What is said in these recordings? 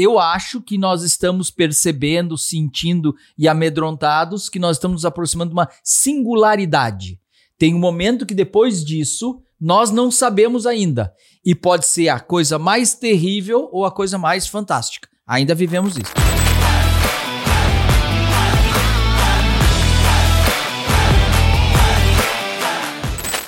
eu acho que nós estamos percebendo, sentindo e amedrontados que nós estamos nos aproximando de uma singularidade. Tem um momento que depois disso nós não sabemos ainda. E pode ser a coisa mais terrível ou a coisa mais fantástica. Ainda vivemos isso.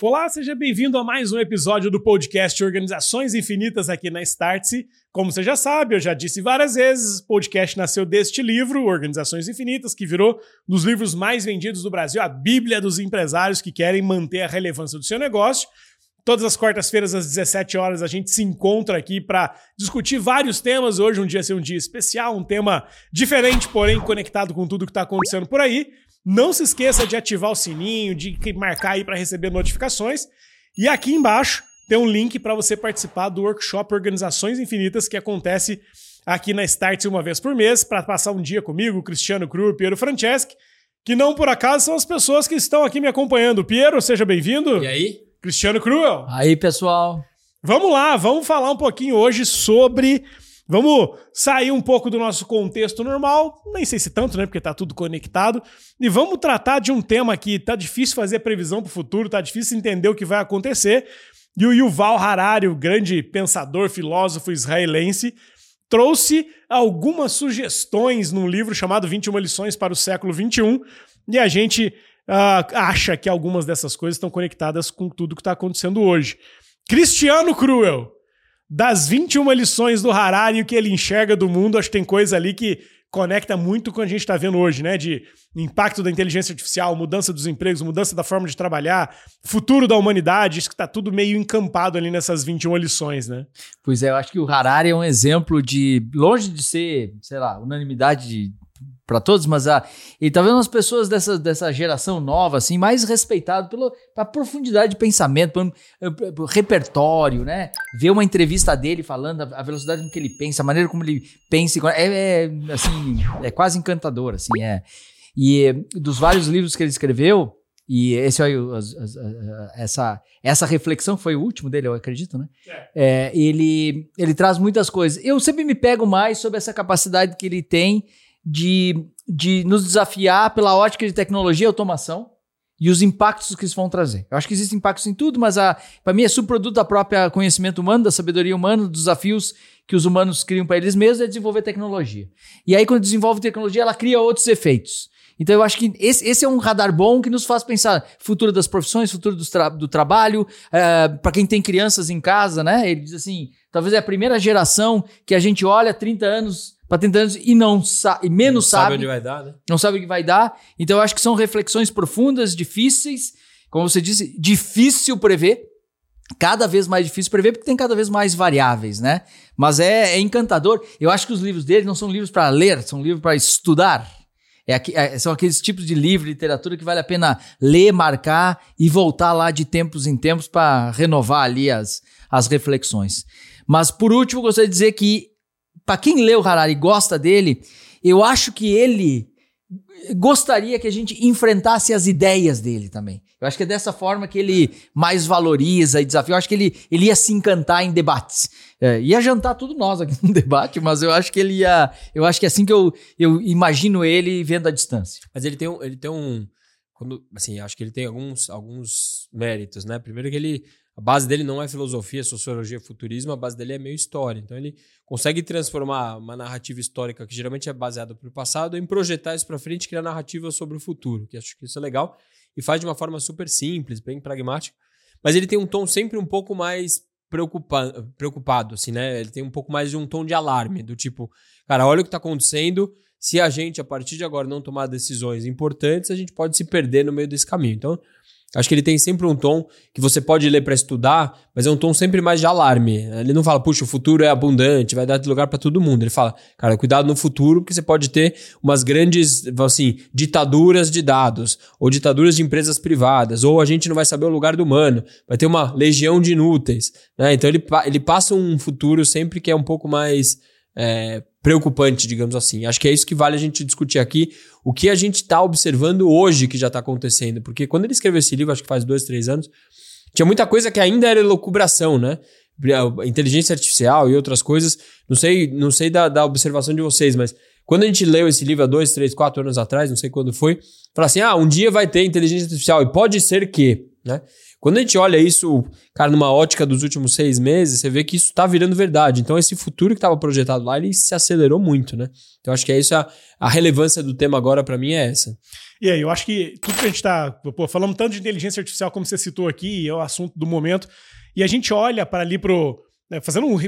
Olá, seja bem-vindo a mais um episódio do podcast Organizações Infinitas aqui na Startse. Como você já sabe, eu já disse várias vezes, o podcast nasceu deste livro, Organizações Infinitas, que virou um dos livros mais vendidos do Brasil, a Bíblia dos empresários que querem manter a relevância do seu negócio. Todas as quartas-feiras, às 17 horas, a gente se encontra aqui para discutir vários temas. Hoje, um dia ser um dia especial, um tema diferente, porém conectado com tudo que está acontecendo por aí. Não se esqueça de ativar o sininho, de marcar aí para receber notificações. E aqui embaixo tem um link para você participar do workshop Organizações Infinitas que acontece aqui na Start uma vez por mês para passar um dia comigo, Cristiano Cru, Piero Franceschi, que não por acaso são as pessoas que estão aqui me acompanhando. Piero, seja bem-vindo. E aí? Cristiano Cruel. Aí, pessoal. Vamos lá, vamos falar um pouquinho hoje sobre Vamos sair um pouco do nosso contexto normal, nem sei se tanto, né? Porque tá tudo conectado. E vamos tratar de um tema que tá difícil fazer previsão para o futuro, tá difícil entender o que vai acontecer. E o Yuval Harari, o grande pensador, filósofo israelense, trouxe algumas sugestões num livro chamado 21 Lições para o Século XXI. E a gente uh, acha que algumas dessas coisas estão conectadas com tudo que está acontecendo hoje. Cristiano Cruel das 21 lições do Harari o que ele enxerga do mundo, acho que tem coisa ali que conecta muito com o que a gente está vendo hoje, né? De impacto da inteligência artificial, mudança dos empregos, mudança da forma de trabalhar, futuro da humanidade, isso que está tudo meio encampado ali nessas 21 lições, né? Pois é, eu acho que o Harari é um exemplo de, longe de ser, sei lá, unanimidade de para todos, mas a, ele tá vendo as pessoas dessa, dessa geração nova, assim, mais respeitado pela profundidade de pensamento, pelo, pelo, repertório, né? Ver uma entrevista dele falando a, a, velocidade com que ele pensa, a maneira como ele pensa, é, é assim, é quase encantador, assim, é. E dos vários livros que ele escreveu, e esse aí, essa, essa reflexão foi o último dele, eu acredito, né? É. É, ele, ele traz muitas coisas. Eu sempre me pego mais sobre essa capacidade que ele tem de, de nos desafiar pela ótica de tecnologia e automação e os impactos que isso vão trazer. Eu acho que existem impactos em tudo, mas para mim é subproduto da própria conhecimento humano, da sabedoria humana, dos desafios que os humanos criam para eles mesmos é desenvolver tecnologia. E aí, quando desenvolve tecnologia, ela cria outros efeitos. Então, eu acho que esse, esse é um radar bom que nos faz pensar futuro das profissões, futuro do, tra do trabalho, é, para quem tem crianças em casa, né? Ele diz assim: talvez é a primeira geração que a gente olha 30 anos para 30 anos e não sabe, e menos não sabe, sabe onde vai dar, né? Não sabe o que vai dar. Então eu acho que são reflexões profundas, difíceis, como você disse, difícil prever. Cada vez mais difícil prever porque tem cada vez mais variáveis, né? Mas é, é encantador. Eu acho que os livros dele não são livros para ler, são livros para estudar. É, é, são aqueles tipos de livro, literatura que vale a pena ler, marcar e voltar lá de tempos em tempos para renovar ali as, as reflexões. Mas por último, gostaria de dizer que para quem lê o Harari e gosta dele, eu acho que ele gostaria que a gente enfrentasse as ideias dele também. Eu acho que é dessa forma que ele mais valoriza e desafia. Eu acho que ele, ele ia se encantar em debates. É, ia jantar tudo nós aqui no debate, mas eu acho que ele ia. Eu acho que é assim que eu, eu imagino ele vendo a distância. Mas ele tem um. Ele tem um quando, assim, acho que ele tem alguns, alguns méritos, né? Primeiro que ele a base dele não é filosofia, sociologia, futurismo, a base dele é meio história. Então ele consegue transformar uma narrativa histórica que geralmente é baseada no passado em projetar isso para frente criar narrativa sobre o futuro, que acho que isso é legal e faz de uma forma super simples, bem pragmática. Mas ele tem um tom sempre um pouco mais preocupa preocupado, assim, né? Ele tem um pouco mais de um tom de alarme, do tipo, cara, olha o que está acontecendo. Se a gente, a partir de agora, não tomar decisões importantes, a gente pode se perder no meio desse caminho. Então, Acho que ele tem sempre um tom que você pode ler para estudar, mas é um tom sempre mais de alarme. Ele não fala, puxa, o futuro é abundante, vai dar lugar para todo mundo. Ele fala, cara, cuidado no futuro, porque você pode ter umas grandes, assim, ditaduras de dados, ou ditaduras de empresas privadas, ou a gente não vai saber o lugar do humano, vai ter uma legião de inúteis. Né? Então ele, ele passa um futuro sempre que é um pouco mais é, preocupante, digamos assim. Acho que é isso que vale a gente discutir aqui, o que a gente está observando hoje que já está acontecendo. Porque quando ele escreveu esse livro, acho que faz dois, três anos, tinha muita coisa que ainda era elucubração, né? inteligência artificial e outras coisas. Não sei, não sei da, da observação de vocês, mas quando a gente leu esse livro há dois, três, quatro anos atrás, não sei quando foi, fala assim: ah, um dia vai ter inteligência artificial e pode ser que, né? Quando a gente olha isso, cara, numa ótica dos últimos seis meses, você vê que isso está virando verdade. Então, esse futuro que estava projetado lá, ele se acelerou muito, né? Então, acho que é isso, a, a relevância do tema agora para mim é essa. E aí, eu acho que tudo que a gente está falando tanto de inteligência artificial, como você citou aqui, é o assunto do momento, e a gente olha para ali pro. Né, fazendo um.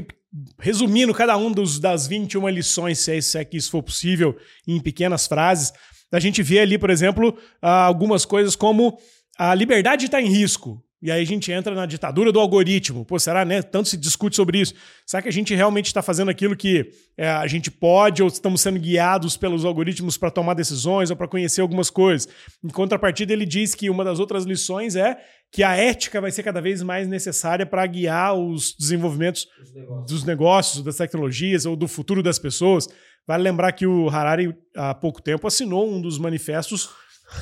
Resumindo cada um dos, das 21 lições, se é, se é que isso for possível, em pequenas frases, a gente vê ali, por exemplo, algumas coisas como a liberdade está em risco. E aí a gente entra na ditadura do algoritmo. Pô, será, né? Tanto se discute sobre isso. Será que a gente realmente está fazendo aquilo que é, a gente pode ou estamos sendo guiados pelos algoritmos para tomar decisões ou para conhecer algumas coisas? Em contrapartida, ele diz que uma das outras lições é que a ética vai ser cada vez mais necessária para guiar os desenvolvimentos negócios. dos negócios, das tecnologias ou do futuro das pessoas. Vale lembrar que o Harari, há pouco tempo, assinou um dos manifestos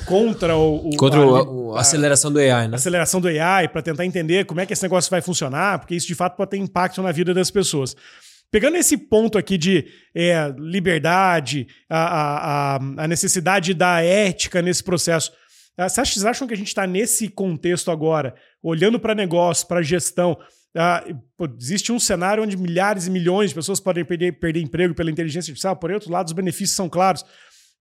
contra o, o contra a, a, aceleração do AI, né? Aceleração do AI para tentar entender como é que esse negócio vai funcionar, porque isso de fato pode ter impacto na vida das pessoas. Pegando esse ponto aqui de é, liberdade, a, a, a, necessidade da ética nesse processo, ah, vocês acham que a gente está nesse contexto agora, olhando para negócio, para gestão? Uh, existe um cenário onde milhares e milhões de pessoas podem perder, perder emprego pela inteligência artificial, por outro lado, os benefícios são claros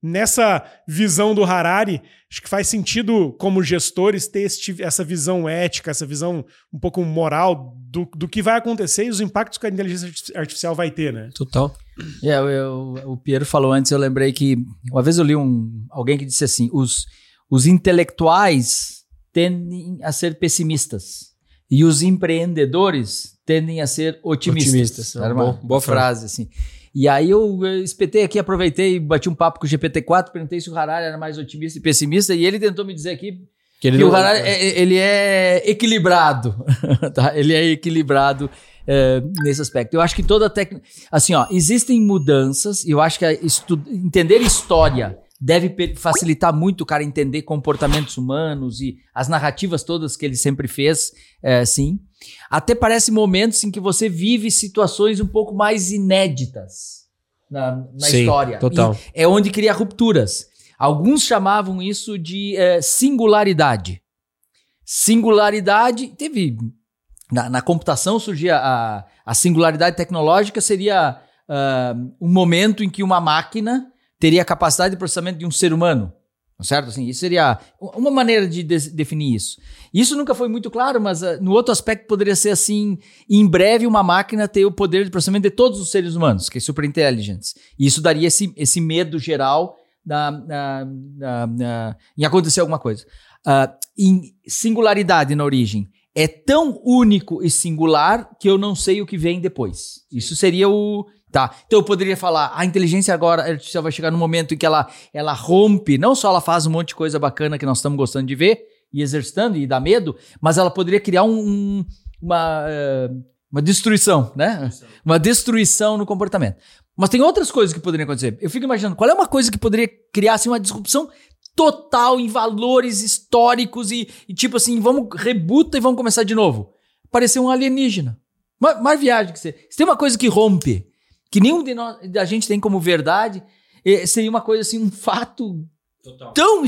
nessa visão do Harari, acho que faz sentido, como gestores, ter este, essa visão ética, essa visão um pouco moral do, do que vai acontecer e os impactos que a inteligência artificial vai ter, né? Total. É, eu, eu, o Piero falou antes, eu lembrei que uma vez eu li um, alguém que disse assim: os, os intelectuais tendem a ser pessimistas e os empreendedores tendem a ser otimistas. Otimistas. Era uma boa, boa frase, assim. E aí eu espetei aqui, aproveitei, bati um papo com o GPT-4, perguntei se o Harari era mais otimista e pessimista, e ele tentou me dizer aqui que, ele que o Harari é, é, ele é equilibrado, tá? Ele é equilibrado é, nesse aspecto. Eu acho que toda técnica... Assim, ó, existem mudanças, e eu acho que estu... entender história deve facilitar muito o cara entender comportamentos humanos e as narrativas todas que ele sempre fez, é, sim. Até parece momentos em que você vive situações um pouco mais inéditas na, na sim, história. Total. E é onde cria rupturas. Alguns chamavam isso de é, singularidade. Singularidade, teve. Na, na computação surgia a, a singularidade tecnológica, seria uh, um momento em que uma máquina teria a capacidade de processamento de um ser humano. Certo? Assim, isso seria uma maneira de, de definir isso. Isso nunca foi muito claro, mas uh, no outro aspecto poderia ser assim: em breve uma máquina ter o poder de processamento de todos os seres humanos, que é super inteligentes. E isso daria esse, esse medo geral da, da, da, em acontecer alguma coisa. Uh, em singularidade na origem é tão único e singular que eu não sei o que vem depois. Isso seria o Tá? Então eu poderia falar, a inteligência agora artificial vai chegar no momento em que ela, ela rompe, não só ela faz um monte de coisa bacana que nós estamos gostando de ver e exercitando e dá medo, mas ela poderia criar um, um, uma, uh, uma destruição, né? Uma destruição no comportamento. Mas tem outras coisas que poderiam acontecer. Eu fico imaginando, qual é uma coisa que poderia criar assim, uma disrupção total em valores históricos e, e tipo assim, vamos rebuta e vamos começar de novo? Parecer um alienígena. Mais viagem que você. Se tem uma coisa que rompe que nenhum de nós, a gente tem como verdade, eh, seria uma coisa assim, um fato tão,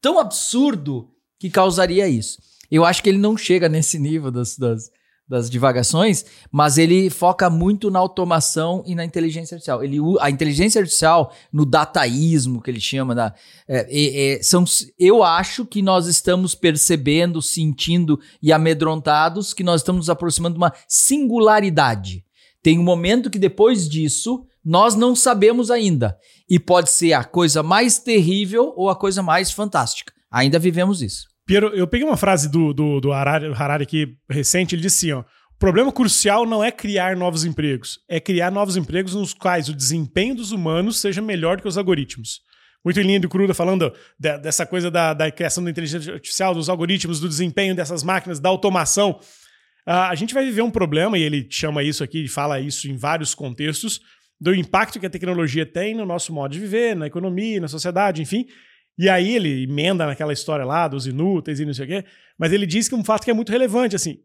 tão absurdo que causaria isso. Eu acho que ele não chega nesse nível das, das, das divagações, mas ele foca muito na automação e na inteligência artificial. Ele, a inteligência artificial, no dataísmo que ele chama, da, é, é, são, eu acho que nós estamos percebendo, sentindo e amedrontados que nós estamos nos aproximando de uma singularidade. Tem um momento que depois disso nós não sabemos ainda. E pode ser a coisa mais terrível ou a coisa mais fantástica. Ainda vivemos isso. Piero, eu peguei uma frase do, do, do Harari, Harari aqui recente, ele disse assim, ó, o problema crucial não é criar novos empregos, é criar novos empregos nos quais o desempenho dos humanos seja melhor do que os algoritmos. Muito lindo e cruda falando de, dessa coisa da, da criação da inteligência artificial, dos algoritmos, do desempenho dessas máquinas, da automação. Uh, a gente vai viver um problema, e ele chama isso aqui, e fala isso em vários contextos, do impacto que a tecnologia tem no nosso modo de viver, na economia, na sociedade, enfim. E aí ele emenda naquela história lá dos inúteis e não sei o quê, mas ele diz que um fato que é muito relevante, assim,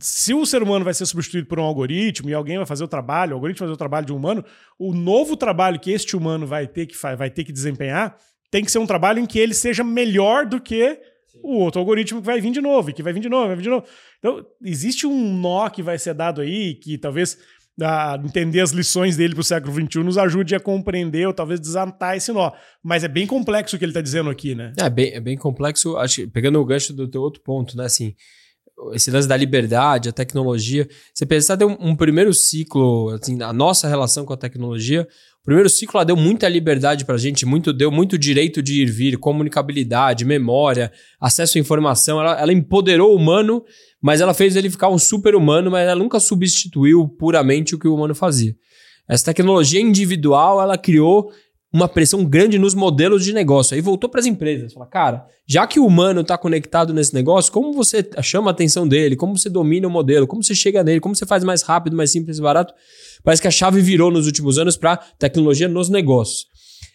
se o ser humano vai ser substituído por um algoritmo e alguém vai fazer o trabalho, o algoritmo vai fazer o trabalho de um humano, o novo trabalho que este humano vai ter que, vai ter que desempenhar tem que ser um trabalho em que ele seja melhor do que o outro algoritmo que vai vir de novo, e que vai vir de novo, vai vir de novo. Então, existe um nó que vai ser dado aí, que talvez a entender as lições dele para o século XXI nos ajude a compreender ou talvez desatar esse nó. Mas é bem complexo o que ele está dizendo aqui, né? É bem, é bem complexo, acho, pegando o gancho do teu outro ponto, né? Assim, esse lance da liberdade, a tecnologia. Você pensar, tem um, um, primeiro ciclo, assim, a nossa relação com a tecnologia. O primeiro ciclo ela deu muita liberdade pra gente, muito, deu muito direito de ir vir, comunicabilidade, memória, acesso à informação. Ela, ela empoderou o humano, mas ela fez ele ficar um super humano, mas ela nunca substituiu puramente o que o humano fazia. Essa tecnologia individual, ela criou uma pressão grande nos modelos de negócio. Aí voltou para as empresas. Fala, cara, já que o humano está conectado nesse negócio, como você chama a atenção dele? Como você domina o modelo? Como você chega nele? Como você faz mais rápido, mais simples e barato? Parece que a chave virou nos últimos anos para tecnologia nos negócios.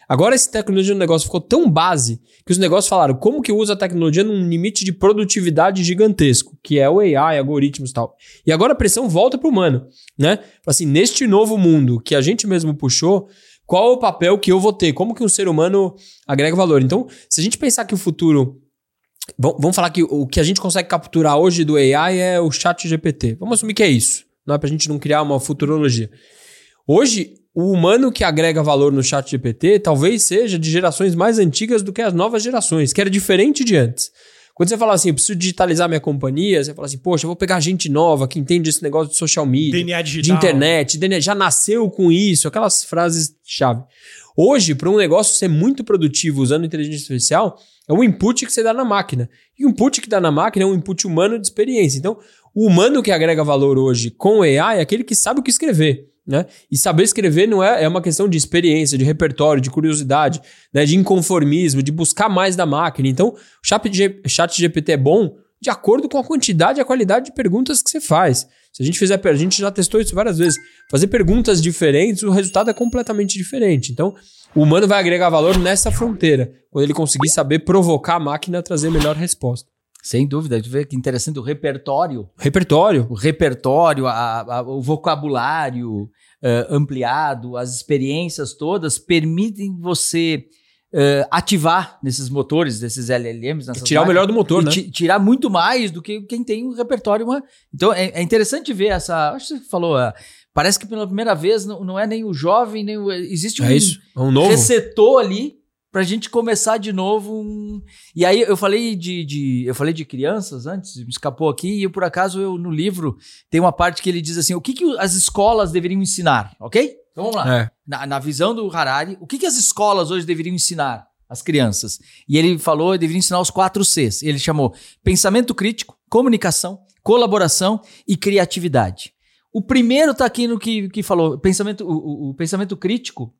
Agora, essa tecnologia no negócio ficou tão base que os negócios falaram como que usa a tecnologia num limite de produtividade gigantesco, que é o AI, algoritmos e tal. E agora a pressão volta para o humano, né? Assim, neste novo mundo que a gente mesmo puxou, qual o papel que eu vou ter? Como que um ser humano agrega valor? Então, se a gente pensar que o futuro. Vamos falar que o que a gente consegue capturar hoje do AI é o chat GPT. Vamos assumir que é isso. Não é para a gente não criar uma futurologia. Hoje, o humano que agrega valor no chat GPT talvez seja de gerações mais antigas do que as novas gerações, que era diferente de antes. Quando você fala assim, eu preciso digitalizar minha companhia, você fala assim, poxa, eu vou pegar gente nova que entende esse negócio de social media, DNA digital. de internet, DNA, já nasceu com isso, aquelas frases-chave. Hoje, para um negócio ser muito produtivo usando inteligência artificial, é um input que você dá na máquina. E o input que dá na máquina é um input humano de experiência. Então, o humano que agrega valor hoje com o AI é aquele que sabe o que escrever. Né? E saber escrever não é, é uma questão de experiência, de repertório, de curiosidade, né? de inconformismo, de buscar mais da máquina. Então, o chat, chat GPT é bom de acordo com a quantidade e a qualidade de perguntas que você faz. Se a gente fizer, a gente já testou isso várias vezes. Fazer perguntas diferentes, o resultado é completamente diferente. Então, o humano vai agregar valor nessa fronteira, quando ele conseguir saber provocar a máquina a trazer melhor resposta. Sem dúvida, tu vê que interessante o repertório. Repertório. O repertório, a, a, o vocabulário uh, ampliado, as experiências todas permitem você uh, ativar nesses motores, desses LLMs. tirar o melhor do motor, né? Tirar muito mais do que quem tem um repertório. Uma... Então é, é, interessante ver essa. Acho que você falou. Uh, parece que pela primeira vez não, não é nem o jovem, nem o. Existe um, é isso, é um novo. receptor ali pra gente começar de novo. Um... E aí eu falei de, de, eu falei de crianças antes, me escapou aqui, e por acaso eu no livro tem uma parte que ele diz assim: o que, que as escolas deveriam ensinar, ok? Então vamos lá. É. Na, na, visão do Harari, o que, que as escolas hoje deveriam ensinar às crianças? E ele falou que deveria ensinar os quatro Cs. Ele chamou pensamento crítico, comunicação, colaboração e criatividade. O primeiro está aqui no que, que falou, pensamento, o, o, o pensamento crítico.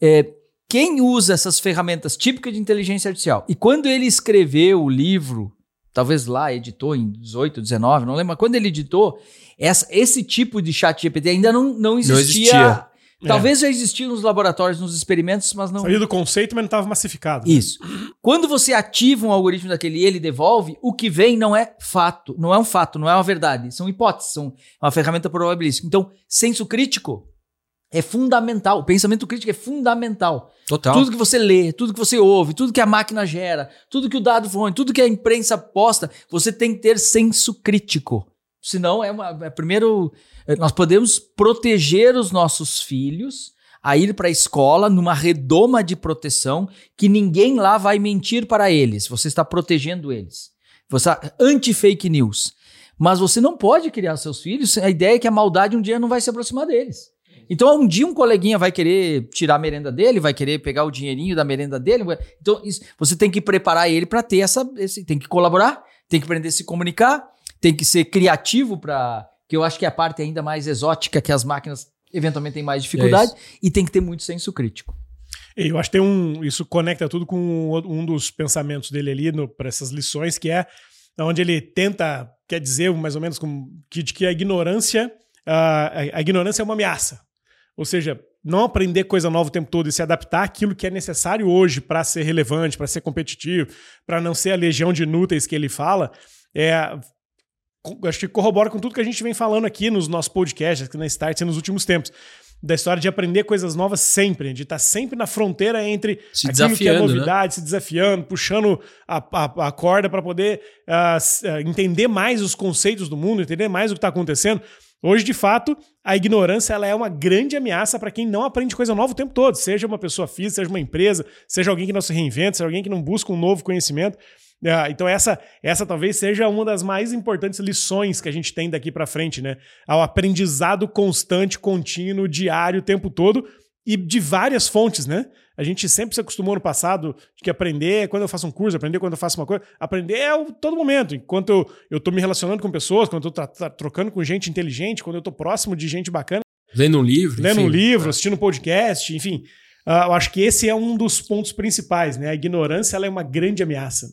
É, quem usa essas ferramentas típicas de inteligência artificial? E quando ele escreveu o livro, talvez lá editou em 18, 19, não lembro, mas quando ele editou, essa, esse tipo de chat GPT ainda não, não existia. Não existia. Talvez é. já existia nos laboratórios, nos experimentos, mas não. Saiu do conceito, mas não estava massificado. Isso. Quando você ativa um algoritmo daquele e ele devolve, o que vem não é fato, não é um fato, não é uma verdade. São hipóteses, são uma ferramenta probabilística. Então, senso crítico é fundamental. O pensamento crítico é fundamental. Total. Tudo que você lê, tudo que você ouve, tudo que a máquina gera, tudo que o dado fonte, tudo que a imprensa posta, você tem que ter senso crítico. Senão é uma. É, primeiro, é, nós podemos proteger os nossos filhos a ir para a escola numa redoma de proteção que ninguém lá vai mentir para eles. Você está protegendo eles. Você anti-fake news. Mas você não pode criar seus filhos. A ideia é que a maldade um dia não vai se aproximar deles. Então, um dia um coleguinha vai querer tirar a merenda dele, vai querer pegar o dinheirinho da merenda dele. Então, isso, você tem que preparar ele para ter essa. Esse, tem que colaborar, tem que aprender a se comunicar, tem que ser criativo para. Que eu acho que é a parte ainda mais exótica que as máquinas eventualmente têm mais dificuldade, é e tem que ter muito senso crítico. Eu acho que tem um. Isso conecta tudo com um dos pensamentos dele ali para essas lições, que é onde ele tenta, quer dizer, mais ou menos, que, de que a ignorância. a, a ignorância é uma ameaça. Ou seja, não aprender coisa nova o tempo todo e se adaptar àquilo que é necessário hoje para ser relevante, para ser competitivo, para não ser a legião de inúteis que ele fala, é, acho que corrobora com tudo que a gente vem falando aqui nos nossos podcasts, aqui na Start nos últimos tempos. Da história de aprender coisas novas sempre, de estar sempre na fronteira entre Se aquilo que é né? novidade, se desafiando, puxando a, a- a corda para poder ah, entender mais os conceitos do mundo, entender mais o que está acontecendo. Hoje, de fato, a ignorância ela é uma grande ameaça para quem não aprende coisa nova o tempo todo, seja uma pessoa física, seja uma empresa, seja alguém que não se reinventa, seja alguém que não busca um novo conhecimento. Ah, então essa, essa talvez seja uma das mais importantes lições que a gente tem daqui para frente, né? Ao aprendizado constante, contínuo, diário, o tempo todo e de várias fontes, né? A gente sempre se acostumou no passado de que aprender é quando eu faço um curso, aprender quando eu faço uma coisa. Aprender é o todo momento. Enquanto eu, eu tô me relacionando com pessoas, quando eu tô trocando com gente inteligente, quando eu tô próximo de gente bacana, Lendo um livro. lendo enfim. um livro, assistindo um podcast, enfim. Ah, eu acho que esse é um dos pontos principais, né? A ignorância ela é uma grande ameaça.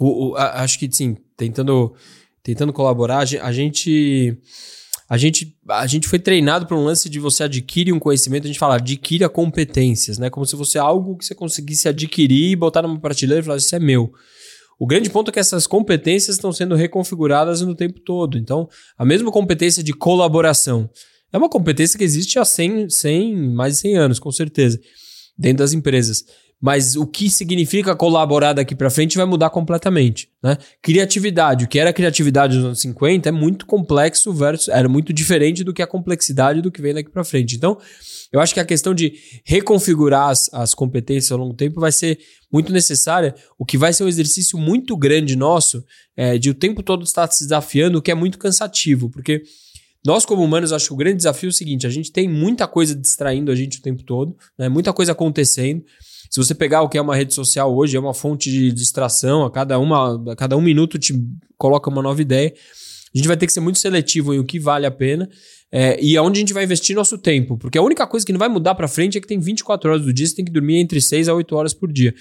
O- o- a- acho que, sim, tentando, tentando colaborar, a gente. A gente, a gente foi treinado para um lance de você adquire um conhecimento, a gente fala, adquira competências, né? Como se fosse algo que você conseguisse adquirir e botar numa prateleira e falar, isso é meu. O grande ponto é que essas competências estão sendo reconfiguradas no tempo todo. Então, a mesma competência de colaboração é uma competência que existe há 100, 100 mais de 100 anos, com certeza, dentro das empresas. Mas o que significa colaborar daqui para frente vai mudar completamente, né? Criatividade, o que era criatividade nos anos 50 é muito complexo versus era muito diferente do que a complexidade do que vem daqui para frente. Então, eu acho que a questão de reconfigurar as, as competências ao longo do tempo vai ser muito necessária, o que vai ser um exercício muito grande nosso, é, de o tempo todo estar se desafiando, o que é muito cansativo, porque nós, como humanos, acho que o grande desafio é o seguinte: a gente tem muita coisa distraindo a gente o tempo todo, né? muita coisa acontecendo. Se você pegar o que é uma rede social hoje, é uma fonte de distração, a cada, uma, a cada um minuto te coloca uma nova ideia. A gente vai ter que ser muito seletivo em o que vale a pena é, e aonde a gente vai investir nosso tempo. Porque a única coisa que não vai mudar pra frente é que tem 24 horas do dia, você tem que dormir entre 6 a 8 horas por dia.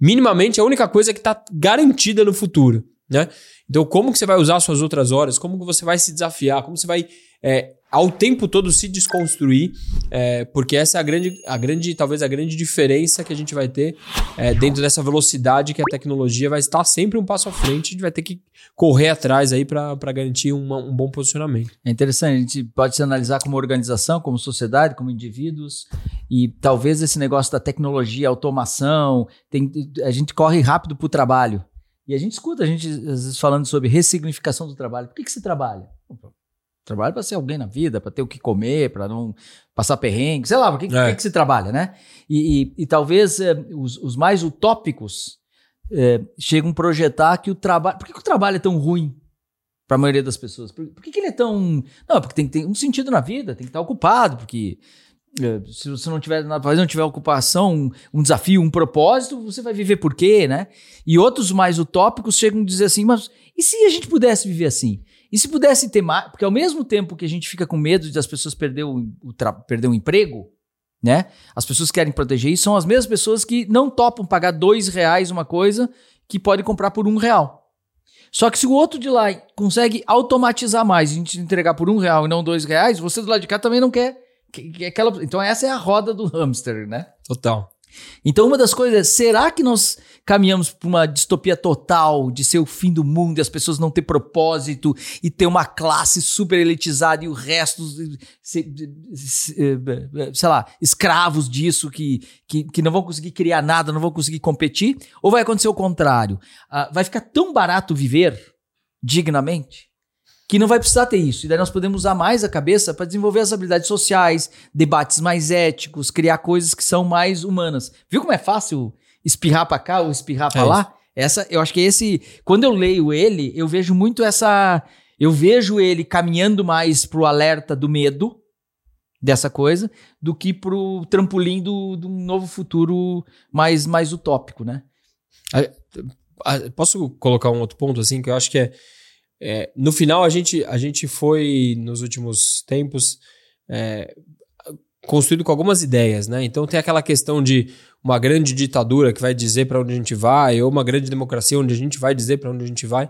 Minimamente, a única coisa que está garantida no futuro. Né? Então, como que você vai usar suas outras horas? Como que você vai se desafiar? Como você vai, é, ao tempo todo, se desconstruir? É, porque essa é a grande, a grande, talvez a grande diferença que a gente vai ter é, dentro dessa velocidade que a tecnologia vai estar sempre um passo à frente. A gente vai ter que correr atrás aí para garantir uma- um bom posicionamento. É interessante, a gente pode se analisar como organização, como sociedade, como indivíduos, e talvez esse negócio da tecnologia, automação, tem- a gente corre rápido para o trabalho. E a gente escuta a gente às vezes falando sobre ressignificação do trabalho. Por que, que você trabalha? Trabalho para ser alguém na vida, para ter o que comer, para não passar perrengue, sei lá, por que, É. que, que você trabalha, né? E, e- e talvez eh, os, os mais utópicos eh, chegam a projetar que o trabalho. Por que, que o trabalho é tão ruim para a maioria das pessoas? Por, por que, que ele é tão. Não, porque tem que ter um sentido na vida, tem que estar ocupado, porque eh, se você não tiver nada não tiver ocupação, um, um desafio, um propósito, você vai viver por quê, né? E outros mais utópicos chegam a dizer assim, mas e se a gente pudesse viver assim? E se pudesse ter mais. Porque ao mesmo tempo que a gente fica com medo de as pessoas perder o, o perder o emprego, né? As pessoas que querem proteger isso são as mesmas pessoas que não topam pagar dois reais uma coisa que pode comprar por um real. Só que se o outro de lá consegue automatizar mais, a gente entregar por um real e não dois reais, você do lado de cá também não quer. que- que aquela, então essa é a roda do hamster, né? Total. Então uma das coisas é, será que nós caminhamos para uma distopia total de ser o fim do mundo e as pessoas não ter propósito e ter uma classe super elitizada e o resto, se- se- eh, sei lá, escravos disso que, que, que não vão conseguir criar nada, não vão conseguir competir? Ou vai acontecer o contrário? Ah, vai ficar tão barato viver dignamente que não vai precisar ter isso. E daí nós podemos usar mais a cabeça para desenvolver as habilidades sociais, debates mais éticos, criar coisas que são mais humanas. Viu como é fácil espirrar para cá ou espirrar para É lá? Essa, eu acho que esse, quando eu leio ele, eu vejo muito essa, eu vejo ele caminhando mais pro alerta do medo dessa coisa do que pro trampolim do, de um novo futuro mais mais utópico, né? Posso colocar um outro ponto assim que eu acho que é, é, no final a gente a gente foi nos últimos tempos é, construído com algumas ideias, né? Então tem aquela questão de uma grande ditadura que vai dizer para onde a gente vai ou uma grande democracia onde a gente vai dizer para onde a gente vai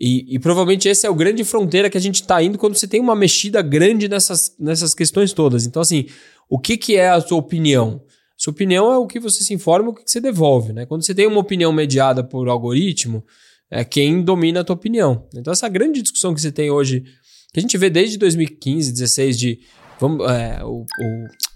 e, e provavelmente esse é o grande fronteira que a gente está indo quando você tem uma mexida grande nessas, nessas questões todas. Então assim, o que que é a sua opinião? Sua opinião é o que você se informa, o que você devolve, né? Quando você tem uma opinião mediada por algoritmo, é quem domina a tua opinião. Então, essa grande discussão que você tem hoje, que a gente vê desde 2015, 16, de vamos, é, o,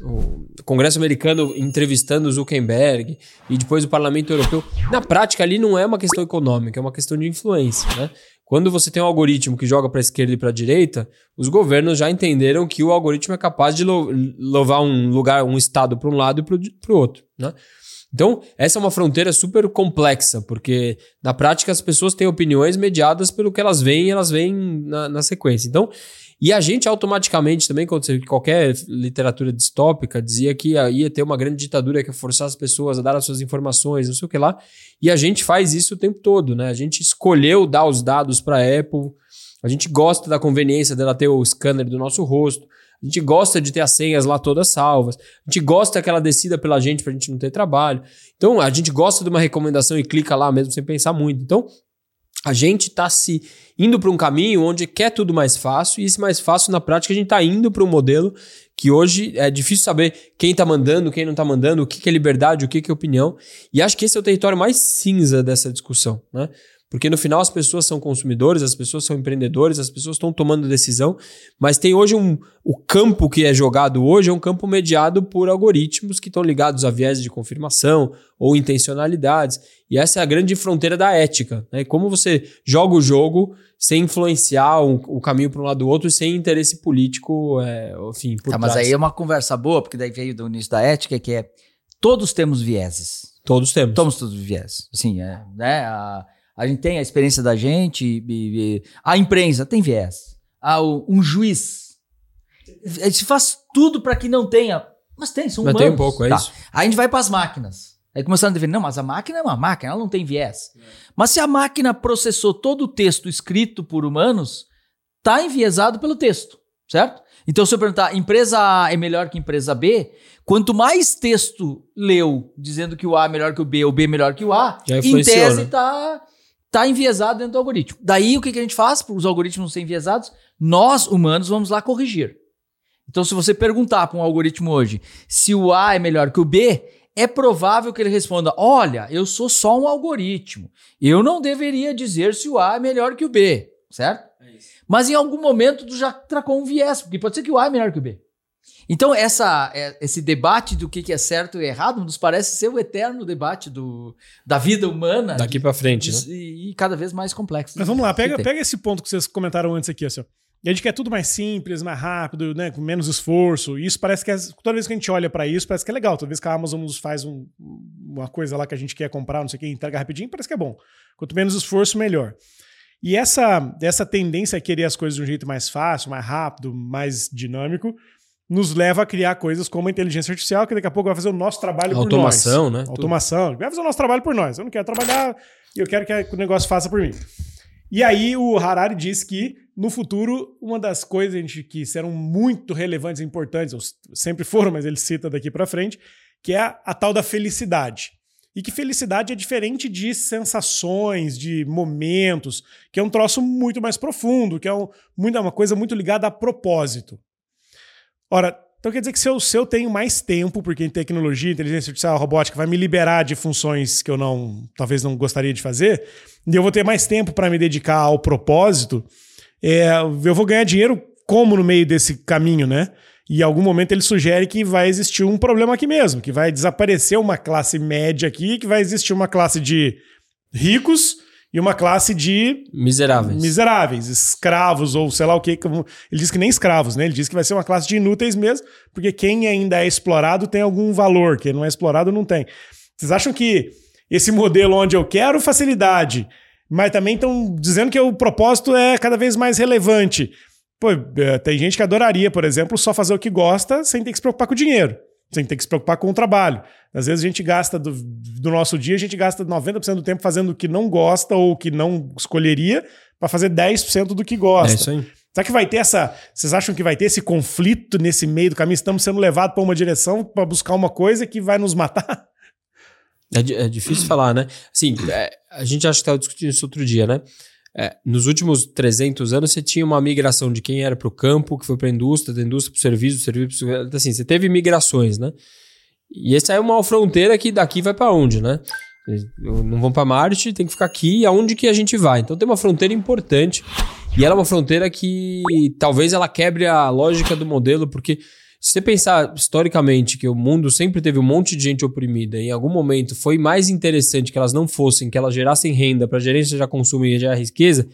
o, o, Congresso americano entrevistando Zuckerberg e depois o Parlamento Europeu. Na prática, ali não é uma questão econômica, é uma questão de influência. Né? Quando você tem um algoritmo que joga para a esquerda e para a direita, os governos já entenderam que o algoritmo é capaz de levar um lugar, um estado para um lado e para o outro. Né? Então, essa é uma fronteira super complexa, porque na prática as pessoas têm opiniões mediadas pelo que elas veem, elas veem na, na sequência. Então, e a gente automaticamente também, quando você, qualquer literatura distópica dizia que ia ter uma grande ditadura que ia forçar as pessoas a dar as suas informações, não sei o que lá. E a gente faz isso o tempo todo, né? A gente escolheu dar os dados para a Apple, a gente gosta da conveniência dela ter o scanner do nosso rosto, a gente gosta de ter as senhas lá todas salvas, a gente gosta que ela decida pela gente para a gente não ter trabalho. Então, a gente gosta de uma recomendação e clica lá mesmo sem pensar muito. Então, a gente está se indo para um caminho onde quer tudo mais fácil, e esse mais fácil, na prática, a gente está indo para um modelo que hoje é difícil saber quem está mandando, quem não está mandando, o que, que é liberdade, o que, que é opinião. E acho que esse é o território mais cinza dessa discussão. Né? Porque no final as pessoas são consumidores, as pessoas são empreendedores, as pessoas estão tomando decisão, mas tem hoje um. O campo que é jogado hoje é um campo mediado por algoritmos que estão ligados a viés de confirmação ou intencionalidades. E essa é a grande fronteira da ética. Né? Como você joga o jogo sem influenciar o, o caminho para um lado do outro, sem interesse político, é, enfim. Por tá, mas aí é uma conversa boa, porque daí veio do início da ética, que é todos temos vieses. Todos temos. Todos temos vieses. Assim, é, né? A, a gente tem a experiência da gente, e, e, a imprensa tem viés. Um juiz. Se faz tudo para que não tenha. Mas tem, são mas humanos. tem um pouco, é tá. isso. Aí a gente vai para as máquinas. Aí começaram a defender, não, mas a máquina é uma máquina, ela não tem viés. É. Mas se a máquina processou todo o texto escrito por humanos, tá enviesado pelo texto, certo? Então, se eu perguntar, empresa A é melhor que empresa B, quanto mais texto leu dizendo que o A é melhor que o B, ou o B é melhor que o A, em tese tá está enviesado dentro do algoritmo. Daí o que, que a gente faz para os algoritmos não serem enviesados? Nós, humanos, vamos lá corrigir. Então, se você perguntar para um algoritmo hoje se o A é melhor que o B, é provável que ele responda: Olha, eu sou só um algoritmo. Eu não deveria dizer se o A é melhor que o B, certo? É Mas em algum momento tu já tracou um viés, porque pode ser que o A é melhor que o B. Então, essa, é, esse debate do que é certo e errado nos parece ser o eterno debate do, da vida humana. Daqui para frente, né? E, cada vez mais complexo. Mas vamos lá, pega, pega esse ponto que vocês comentaram antes aqui, assim. E a gente quer tudo mais simples, mais rápido, né, com menos esforço. E isso parece que é, toda vez que a gente olha para isso, parece que é legal. Toda vez que a Amazon nos faz um, uma coisa lá que a gente quer comprar, não sei o que, entrega rapidinho, parece que é bom. Quanto menos esforço, melhor. E essa, essa tendência a querer as coisas de um jeito mais fácil, mais rápido, mais dinâmico, nos leva a criar coisas como a inteligência artificial, que daqui a pouco vai fazer o nosso trabalho Automação, por nós. Né? Automação, Vai fazer o nosso trabalho por nós. Eu não quero trabalhar e eu quero que o negócio faça por mim. E aí o Harari diz que no futuro, uma das coisas gente, que serão muito relevantes e importantes, ou sempre foram, mas ele cita daqui para frente, que é a, a tal da felicidade. E que felicidade é diferente de sensações, de momentos, que é um troço muito mais profundo, que é um, muito, uma coisa muito ligada a propósito. Ora, então quer dizer que se eu, se eu tenho mais tempo, porque em tecnologia, inteligência artificial, robótica vai me liberar de funções que eu não, talvez não gostaria de fazer, e eu vou ter mais tempo para me dedicar ao propósito, é, eu vou ganhar dinheiro como no meio desse caminho, né? E em algum momento ele sugere que vai existir um problema aqui mesmo, que vai desaparecer uma classe média aqui, que vai existir uma classe de ricos e uma classe de miseráveis. Miseráveis, escravos ou sei lá o que. Ele diz que nem escravos, né? Ele diz que vai ser uma classe de inúteis mesmo, porque quem ainda é explorado tem algum valor, quem não é explorado não tem. Vocês acham que esse modelo onde eu quero facilidade, mas também estão dizendo que o propósito é cada vez mais relevante? Pô, é, tem gente que adoraria, por exemplo, só fazer o que gosta sem ter que se preocupar com o dinheiro. Sem ter que se preocupar com o trabalho. Às vezes a gente gasta do, do nosso dia, a gente gasta 90% do tempo fazendo o que não gosta ou o que não escolheria para fazer 10% do que gosta. É isso aí. Será que vai ter essa. Vocês acham que vai ter esse conflito nesse meio do caminho? Estamos sendo levados para uma direção para buscar uma coisa que vai nos matar? É, é difícil falar, né? Assim, é, a gente acha que estava discutindo isso outro dia, né? É, nos últimos 300 anos, você tinha uma migração de quem era para o campo, que foi para a indústria, da indústria para o serviço, do serviço para Assim, você teve migrações, né? E essa é uma fronteira que daqui vai para onde, né? Não vão para Marte, tem que ficar aqui, aonde que a gente vai? Então tem uma fronteira importante e ela é uma fronteira que talvez ela quebre a lógica do modelo, porque se você pensar historicamente que o mundo sempre teve um monte de gente oprimida, e em algum momento foi mais interessante que elas não fossem, que elas gerassem renda para gerência de consumo e gerar riqueza,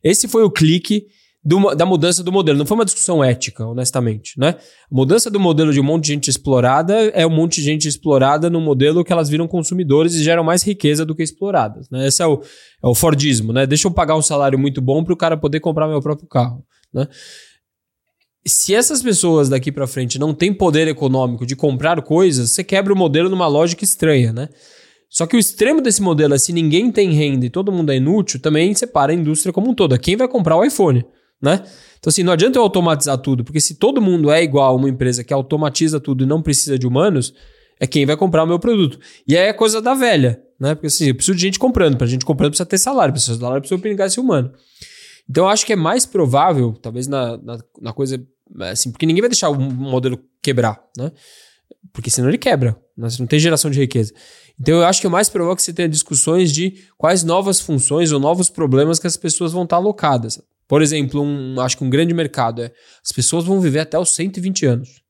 esse foi o clique do, da mudança do modelo. Não foi uma discussão ética, honestamente, né? A mudança do modelo de um monte de gente explorada é um monte de gente explorada no modelo que elas viram consumidores e geram mais riqueza do que exploradas, né? Esse é o, é o Fordismo, né? Deixa eu pagar um salário muito bom para o cara poder comprar meu próprio carro, né? Se essas pessoas daqui para frente não têm poder econômico de comprar coisas, você quebra o modelo numa lógica estranha, né? Só que o extremo desse modelo é se ninguém tem renda e todo mundo é inútil, também separa a indústria como um todo. Quem vai comprar o iPhone? né? Então, assim, não adianta eu automatizar tudo, porque se todo mundo é igual a uma empresa que automatiza tudo e não precisa de humanos, é quem vai comprar o meu produto. E aí é coisa da velha, né? Porque assim, eu preciso de gente comprando. Pra gente comprando precisa ter salário, precisa salário, precisa pingar esse humano. Então, eu acho que é mais provável, talvez na, na, na coisa, assim, porque ninguém vai deixar o modelo quebrar, né? Porque senão ele quebra, né? Não tem geração de riqueza. Então, eu acho que é mais provável que você tenha discussões de quais novas funções ou novos problemas que as pessoas vão estar alocadas. Por exemplo, um, acho que um grande mercado é as pessoas vão viver até os 120 anos.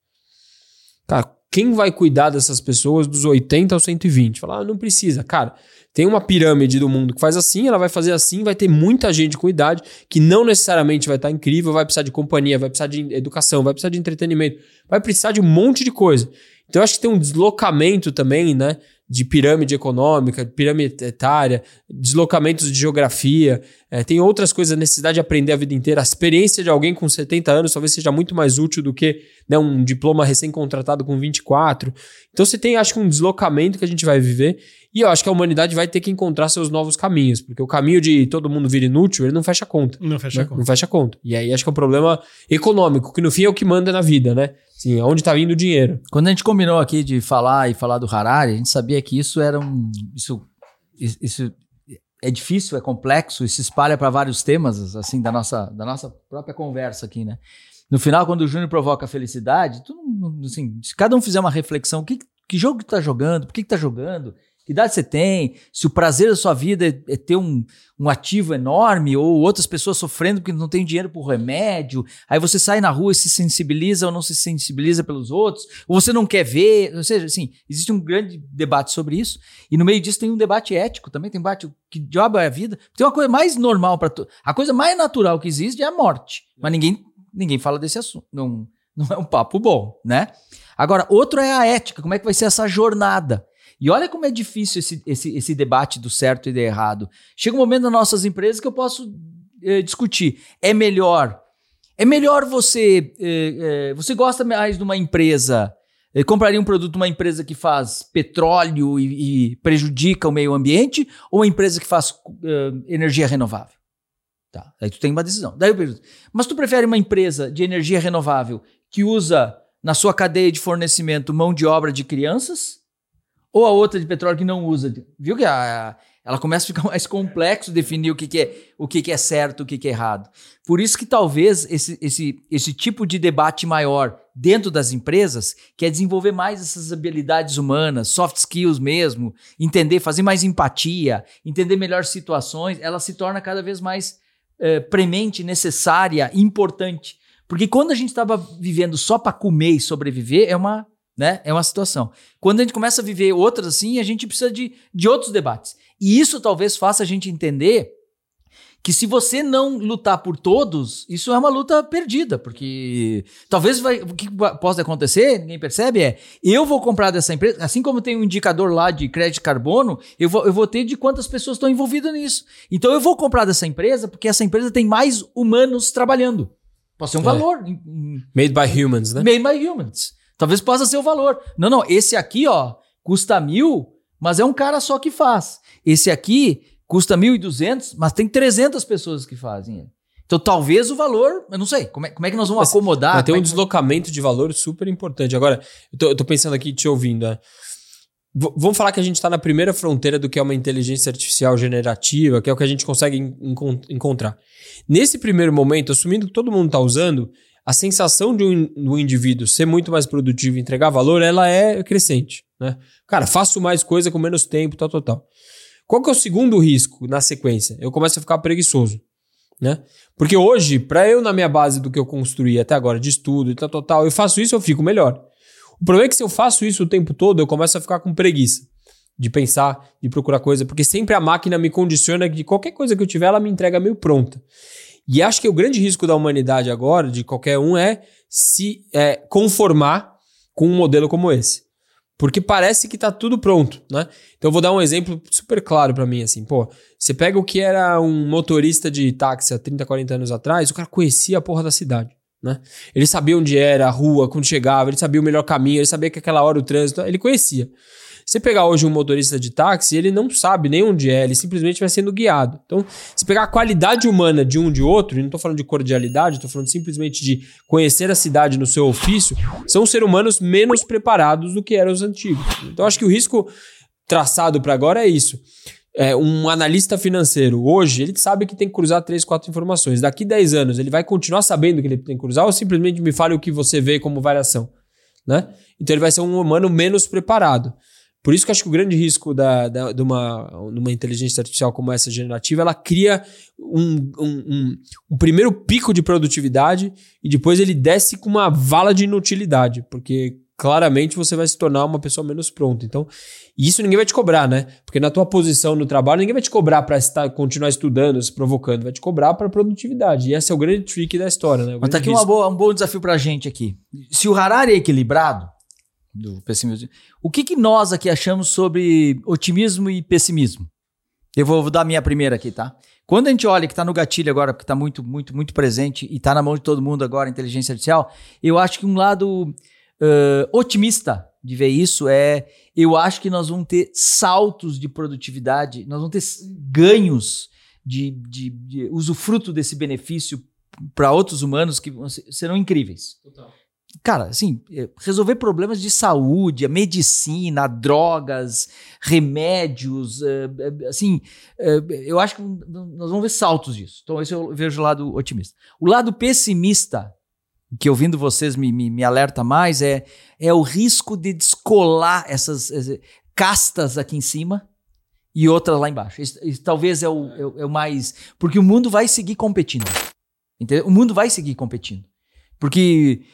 Quem vai cuidar dessas pessoas dos 80 aos 120? Falar, ah, não precisa. Cara, tem uma pirâmide do mundo que faz assim, ela vai fazer assim, vai ter muita gente com idade que não necessariamente vai estar incrível, vai precisar de companhia, vai precisar de educação, vai precisar de entretenimento, vai precisar de um monte de coisa. Então eu acho que tem um deslocamento também, né? De pirâmide econômica, pirâmide etária, deslocamentos de geografia, é, tem outras coisas, a necessidade de aprender a vida inteira. A experiência de alguém com 70 anos talvez seja muito mais útil do que né, um diploma recém-contratado com 24. Então você tem, acho que, um deslocamento que a gente vai viver. E eu acho que a humanidade vai ter que encontrar seus novos caminhos, porque o caminho de todo mundo vir inútil, ele não fecha conta. Não fecha né? conta. Não fecha conta. E aí acho que é um problema econômico, que no fim é o que manda na vida, né? Sim, aonde está vindo o dinheiro. Quando a gente combinou aqui de falar e falar do Harari, a gente sabia que isso era um. Isso, isso é difícil, é complexo e se espalha para vários temas, assim, da nossa, da nossa própria conversa aqui, né? No final, quando o Júnior provoca a felicidade, tu, assim, se cada um fizer uma reflexão, que, que jogo que tá jogando, por que, que tá jogando, que idade você tem? Se o prazer da sua vida é, é ter um, um ativo enorme ou outras pessoas sofrendo porque não tem dinheiro por remédio, aí você sai na rua e se sensibiliza ou não se sensibiliza pelos outros, ou você não quer ver, ou seja, assim, existe um grande debate sobre isso, e no meio disso tem um debate ético também, tem debate que diabo é a vida. Tem uma coisa mais normal para a coisa mais natural que existe é a morte, mas ninguém ninguém fala desse assunto, não não é um papo bom, né? Agora, outro é a ética, como é que vai ser essa jornada? E olha como é difícil esse, esse, esse debate do certo e do errado. Chega um momento nas nossas empresas que eu posso eh, discutir. É melhor. É melhor você. Eh, eh, você gosta mais de uma empresa. Eh, compraria um produto de uma empresa que faz petróleo e, e, prejudica o meio ambiente ou uma empresa que faz eh, energia renovável? Tá. Aí tu tem uma decisão. Daí eu pergunto, mas tu prefere uma empresa de energia renovável que usa na sua cadeia de fornecimento mão de obra de crianças? Ou a outra de petróleo que não usa. Viu que a, ela começa a ficar mais complexo definir o que, que é o que, que é certo, o que, que é errado. Por isso que talvez esse, esse, esse tipo de debate maior dentro das empresas quer desenvolver mais essas habilidades humanas, soft skills mesmo, entender, fazer mais empatia, entender melhor situações, ela se torna cada vez mais é, premente, necessária, importante. Porque quando a gente estava vivendo só para comer e sobreviver, é uma né? É uma situação. Quando a gente começa a viver outras assim, a gente precisa de, de outros debates. E isso talvez faça a gente entender que se você não lutar por todos, isso é uma luta perdida, porque talvez vai, o que possa acontecer, ninguém percebe, é eu vou comprar dessa empresa, assim como tem um indicador lá de crédito carbono, eu vou, eu vou ter de quantas pessoas estão envolvidas nisso. Então eu vou comprar dessa empresa porque essa empresa tem mais humanos trabalhando. Pode ser um é. valor. Made by humans, né? Made by humans. Talvez possa ser o valor. Não, não, esse aqui, ó, custa mil, mas é um cara só que faz. Esse aqui custa mil e duzentos, mas tem 300 pessoas que fazem Então, talvez o valor, eu não sei, como é, como é que nós vamos mas, acomodar? Mas tem um é que... deslocamento de valor super importante. Agora, eu tô, eu tô pensando aqui, te ouvindo, né? Vamos falar que a gente está na primeira fronteira do que é uma inteligência artificial generativa, que é o que a gente consegue encontrar. Nesse primeiro momento, assumindo que todo mundo está usando, a sensação de um, do indivíduo ser muito mais produtivo e entregar valor, ela é crescente. né? Cara, faço mais coisa com menos tempo, tal, tal, tal. Qual que é o segundo risco na sequência? Eu começo a ficar preguiçoso, né? Porque hoje, para eu na minha base do que eu construí até agora de estudo e tal, tal, tal, eu faço isso, eu fico melhor. O problema é que se eu faço isso o tempo todo, eu começo a ficar com preguiça de pensar, de procurar coisa, porque sempre a máquina me condiciona que qualquer coisa que eu tiver, ela me entrega meio pronta. E acho que o grande risco da humanidade agora, de qualquer um, é se é, conformar com um modelo como esse. Porque parece que tá tudo pronto, né? Então eu vou dar um exemplo super claro para mim, assim, pô, você pega o que era um motorista de táxi há 30, 40 anos atrás, o cara conhecia a porra da cidade, né? Ele sabia onde era, a rua, quando chegava, ele sabia o melhor caminho, ele sabia que aquela hora o trânsito, ele conhecia. Você pegar hoje um motorista de táxi, ele não sabe nem onde é, ele simplesmente vai sendo guiado. Então, se pegar a qualidade humana de um de outro, e não estou falando de cordialidade, estou falando simplesmente de conhecer a cidade no seu ofício, são seres humanos menos preparados do que eram os antigos. Então, acho que o risco traçado para agora é isso. É, um analista financeiro hoje, ele sabe que tem que cruzar três, quatro informações. Daqui 10 anos, ele vai continuar sabendo que ele tem que cruzar ou simplesmente me fale o que você vê como variação? Né? Então ele vai ser um humano menos preparado. Por isso que eu acho que o grande risco da, da, de, uma, de uma inteligência artificial como essa generativa, ela cria um, um, um, um, primeiro pico de produtividade e depois ele desce com uma vala de inutilidade, porque claramente você vai se tornar uma pessoa menos pronta. Então, isso ninguém vai te cobrar, né? Porque na tua posição no trabalho, ninguém vai te cobrar para continuar estudando, se provocando, vai te cobrar para produtividade. E esse é o grande trick da história, né? Mas tá aqui boa, um bom desafio para a gente aqui. Se o Harari é equilibrado, do pessimismo. O que, que nós aqui achamos sobre otimismo e pessimismo? Eu vou, vou dar a minha primeira aqui, tá? Quando a gente olha que está no gatilho agora, porque está muito, muito, muito presente e está na mão de todo mundo agora, inteligência artificial, eu acho que um lado uh, otimista de ver isso é, eu acho que nós vamos ter saltos de produtividade, nós vamos ter ganhos de, de, de usufruto desse benefício para outros humanos que serão incríveis. Total cara, assim, é, resolver problemas de saúde, a medicina, drogas, remédios, é, é, assim, eu acho que nós vamos ver saltos disso. Então, esse eu vejo o lado otimista. O lado pessimista, que ouvindo vocês me, me, me alerta mais, é, é o risco de descolar essas, essas castas aqui em cima e outras lá embaixo. Isso, isso talvez é o, é, é o mais. Porque o mundo vai seguir competindo. Entendeu? O mundo vai seguir competindo. Porque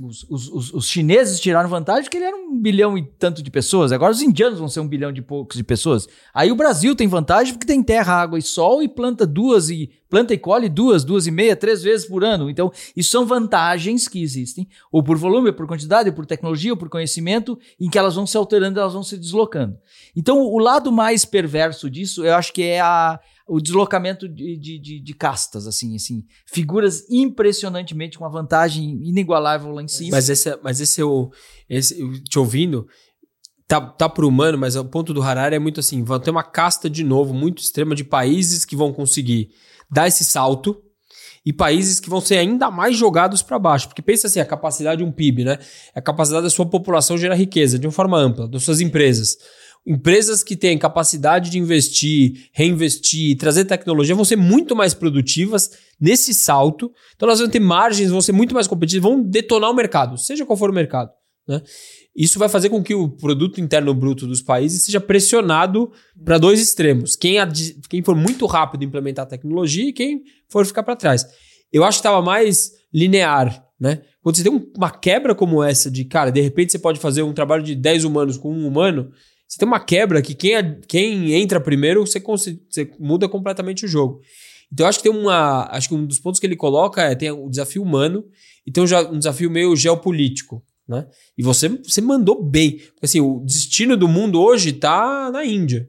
os, os, os, chineses tiraram vantagem porque ele era um bilhão e tanto de pessoas. Agora os indianos vão ser um bilhão de poucos de pessoas. Aí o Brasil tem vantagem porque tem terra, água e sol e planta duas e planta e colhe duas, duas e meia, três vezes por ano. Então isso são vantagens que existem, ou por volume, ou por quantidade, ou por tecnologia, ou por conhecimento, em que elas vão se alterando, elas vão se deslocando. Então o lado mais perverso disso, eu acho que é a o deslocamento de, de, de, castas, assim, assim, figuras impressionantemente com uma vantagem inigualável lá em cima. Mas esse, é, mas esse é o, esse, te ouvindo, tá, tá pro humano, mas o ponto do Harari é muito assim, vão ter uma casta de novo muito extrema de países que vão conseguir dar esse salto e países que vão ser ainda mais jogados para baixo. Porque pensa assim, a capacidade de um PIB, né? É a capacidade da sua população gerar riqueza de uma forma ampla, das suas empresas. Empresas que têm capacidade de investir, reinvestir, trazer tecnologia vão ser muito mais produtivas nesse salto. Então elas vão ter margens, vão ser muito mais competitivas, vão detonar o mercado, seja qual for o mercado. Né? Isso vai fazer com que o produto interno bruto dos países seja pressionado para dois extremos. Quem, quem for muito rápido implementar a tecnologia e quem for ficar para trás. Eu acho que estava mais linear. Né? Quando você tem uma quebra como essa, de cara, de repente você pode fazer um trabalho de 10 humanos com um humano, você tem uma quebra que quem, é, quem entra primeiro, você, você muda completamente o jogo. Então, acho que tem uma. Acho que um dos pontos que ele coloca é tem o desafio humano e tem um, um desafio meio geopolítico. Né? E você, você mandou bem. Porque assim, o destino do mundo hoje está na Índia.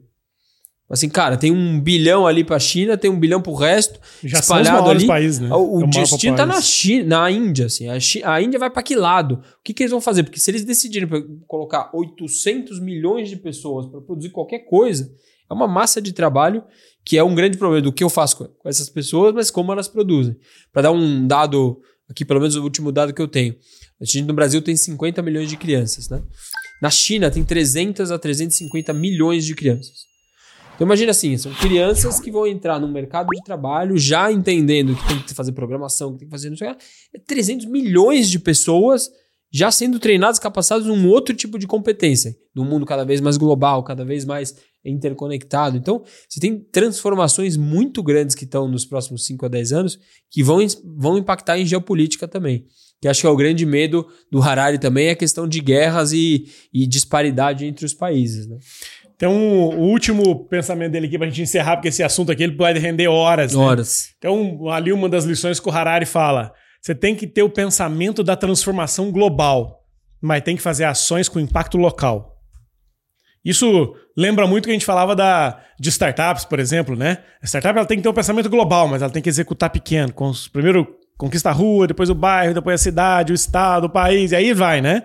Assim, cara, tem um bilhão ali para a China, tem um bilhão para o resto, Já espalhado ali. Países, né? O, o destino tá na China, na Índia, assim. A, China, a Índia vai para que lado? O que, que eles vão fazer? Porque se eles decidirem colocar 800 milhões de pessoas para produzir qualquer coisa, é uma massa de trabalho que é um grande problema do que eu faço com, com essas pessoas, mas como elas produzem. Para dar um dado aqui, pelo menos o último dado que eu tenho. A gente no Brasil tem 50 milhões de crianças, né? Na China tem 300 a 350 milhões de crianças. Então imagina assim, são crianças que vão entrar no mercado de trabalho já entendendo que tem que fazer programação, que tem que fazer não sei o que, é 300 milhões de pessoas já sendo treinados, capacitados num outro tipo de competência, num mundo cada vez mais global, cada vez mais interconectado. Então, você tem transformações muito grandes que estão nos próximos 5 a 10 anos que vão, vão impactar em geopolítica também. Que acho que é o grande medo do Harari também, é a questão de guerras e, e disparidade entre os países. Né? Então, o último pensamento dele aqui para a gente encerrar, porque esse assunto aqui ele pode render horas. Né? Horas. Então, ali uma das lições que o Harari fala: você tem que ter o pensamento da transformação global, mas tem que fazer ações com impacto local. Isso lembra muito que a gente falava da, de startups, por exemplo, né? A startup ela tem que ter um pensamento global, mas ela tem que executar pequeno. Com os, primeiro conquista a rua, depois o bairro, depois a cidade, o estado, o país, e aí vai, né?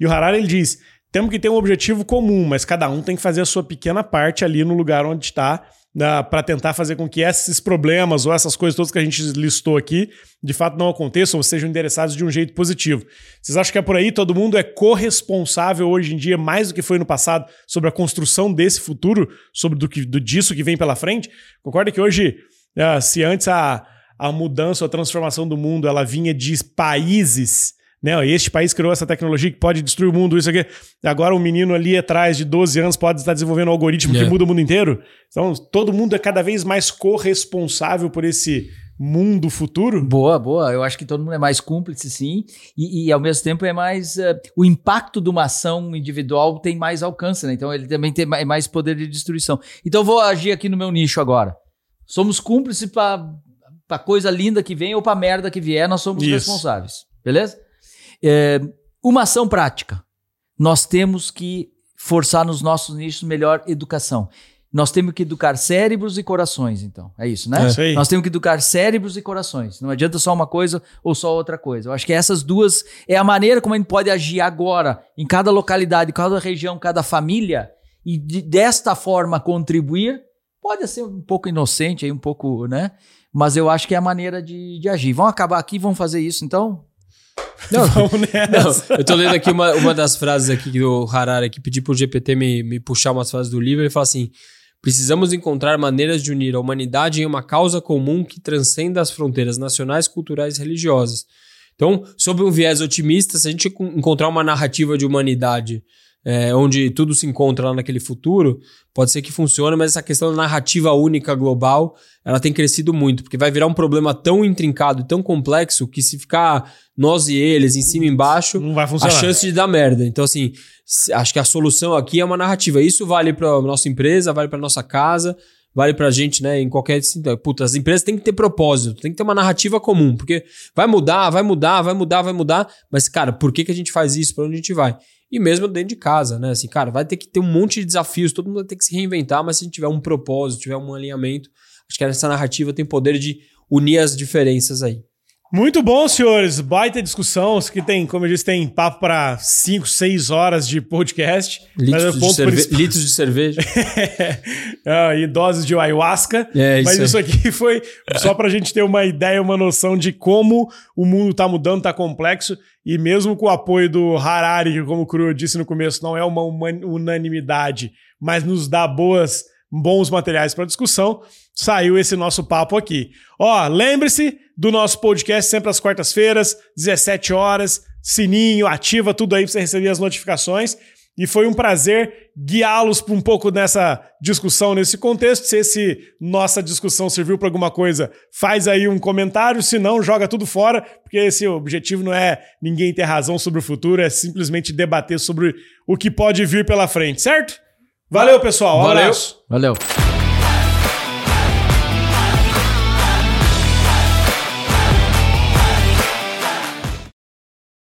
E o Harari ele diz: temos que ter um objetivo comum, mas cada um tem que fazer a sua pequena parte ali no lugar onde está né, para tentar fazer com que esses problemas ou essas coisas todas que a gente listou aqui de fato não aconteçam ou sejam endereçados de um jeito positivo. Vocês acham que é por aí? Todo mundo é corresponsável hoje em dia, mais do que foi no passado, sobre a construção desse futuro, sobre do que, do, disso que vem pela frente? Concorda que hoje, uh, se antes a, a mudança, a transformação do mundo ela vinha de países né? Este país criou essa tecnologia que pode destruir o mundo, isso aqui. Agora um menino ali atrás de 12 anos pode estar desenvolvendo um algoritmo yeah. que muda o mundo inteiro. Então, todo mundo é cada vez mais corresponsável por esse mundo futuro? Boa, boa. Eu acho que todo mundo é mais cúmplice, sim. E, e ao mesmo tempo é mais. Uh, o impacto de uma ação individual tem mais alcance, né? Então ele também tem mais poder de destruição. Então eu vou agir aqui no meu nicho agora. Somos cúmplices para coisa linda que vem ou para merda que vier, nós somos Isso. responsáveis. Beleza? É, uma ação prática. Nós temos que forçar nos nossos nichos melhor educação. Nós temos que educar cérebros e corações, então. É isso, né? É. Nós temos que educar cérebros e corações. Não adianta só uma coisa ou só outra coisa. Eu acho que essas duas é a maneira como a gente pode agir agora, em cada localidade, cada região, cada família, e de, desta forma contribuir. Pode ser um pouco inocente aí, um pouco, né? Mas eu acho que é a maneira de, de agir. Vamos acabar aqui, vamos fazer isso então? Não, não, eu tô lendo aqui uma, uma das frases aqui do Harari que pedi pro GPT me, me puxar umas frases do livro. Ele fala assim: precisamos encontrar maneiras de unir a humanidade em uma causa comum que transcenda as fronteiras nacionais, culturais e religiosas. Então, sob um viés otimista, se a gente encontrar uma narrativa de humanidade é, onde tudo se encontra lá naquele futuro, pode ser que funcione, mas essa questão da narrativa única global, ela tem crescido muito, porque vai virar um problema tão intrincado e tão complexo que se ficar nós e eles em cima e embaixo, não vai funcionar. a chance de dar merda. Então, assim, acho que a solução aqui é uma narrativa. Isso vale para nossa empresa, vale para nossa casa, vale pra gente, né, em qualquer... Puta, as empresas têm que ter propósito, tem que ter uma narrativa comum, porque vai mudar, vai mudar, vai mudar, vai mudar, mas, cara, por que, que a gente faz isso? Para onde a gente vai? E mesmo dentro de casa, né? Assim, cara, vai ter que ter um monte de desafios, todo mundo vai ter que se reinventar, mas se a gente tiver um propósito, tiver um alinhamento, acho que essa narrativa tem poder de unir as diferenças aí. Muito bom, senhores. Baita discussão. Isso que tem, como eu disse, tem papo para 5, 6 horas de podcast. Litros, é de, cerve litros de cerveja. ah, e doses de ayahuasca. É, Mas isso, aqui foi só para a gente ter uma ideia, uma noção de como o mundo está mudando, está complexo. E mesmo com o apoio do Harari, que, como o Cru disse no começo, não é uma unanimidade, mas nos dá boas bons materiais para discussão, saiu esse nosso papo aqui. Ó, lembre-se do nosso podcast sempre às quartas-feiras, 17 horas, sininho, ativa tudo aí para você receber as notificações. E foi um prazer guiá-los um pouco nessa discussão, nesse contexto. Se esse nossa discussão serviu para alguma coisa, faz aí um comentário. Se não, joga tudo fora, porque esse objetivo não é ninguém ter razão sobre o futuro, é simplesmente debater sobre o que pode vir pela frente, certo? Valeu, pessoal. Um Valeu. Valeu.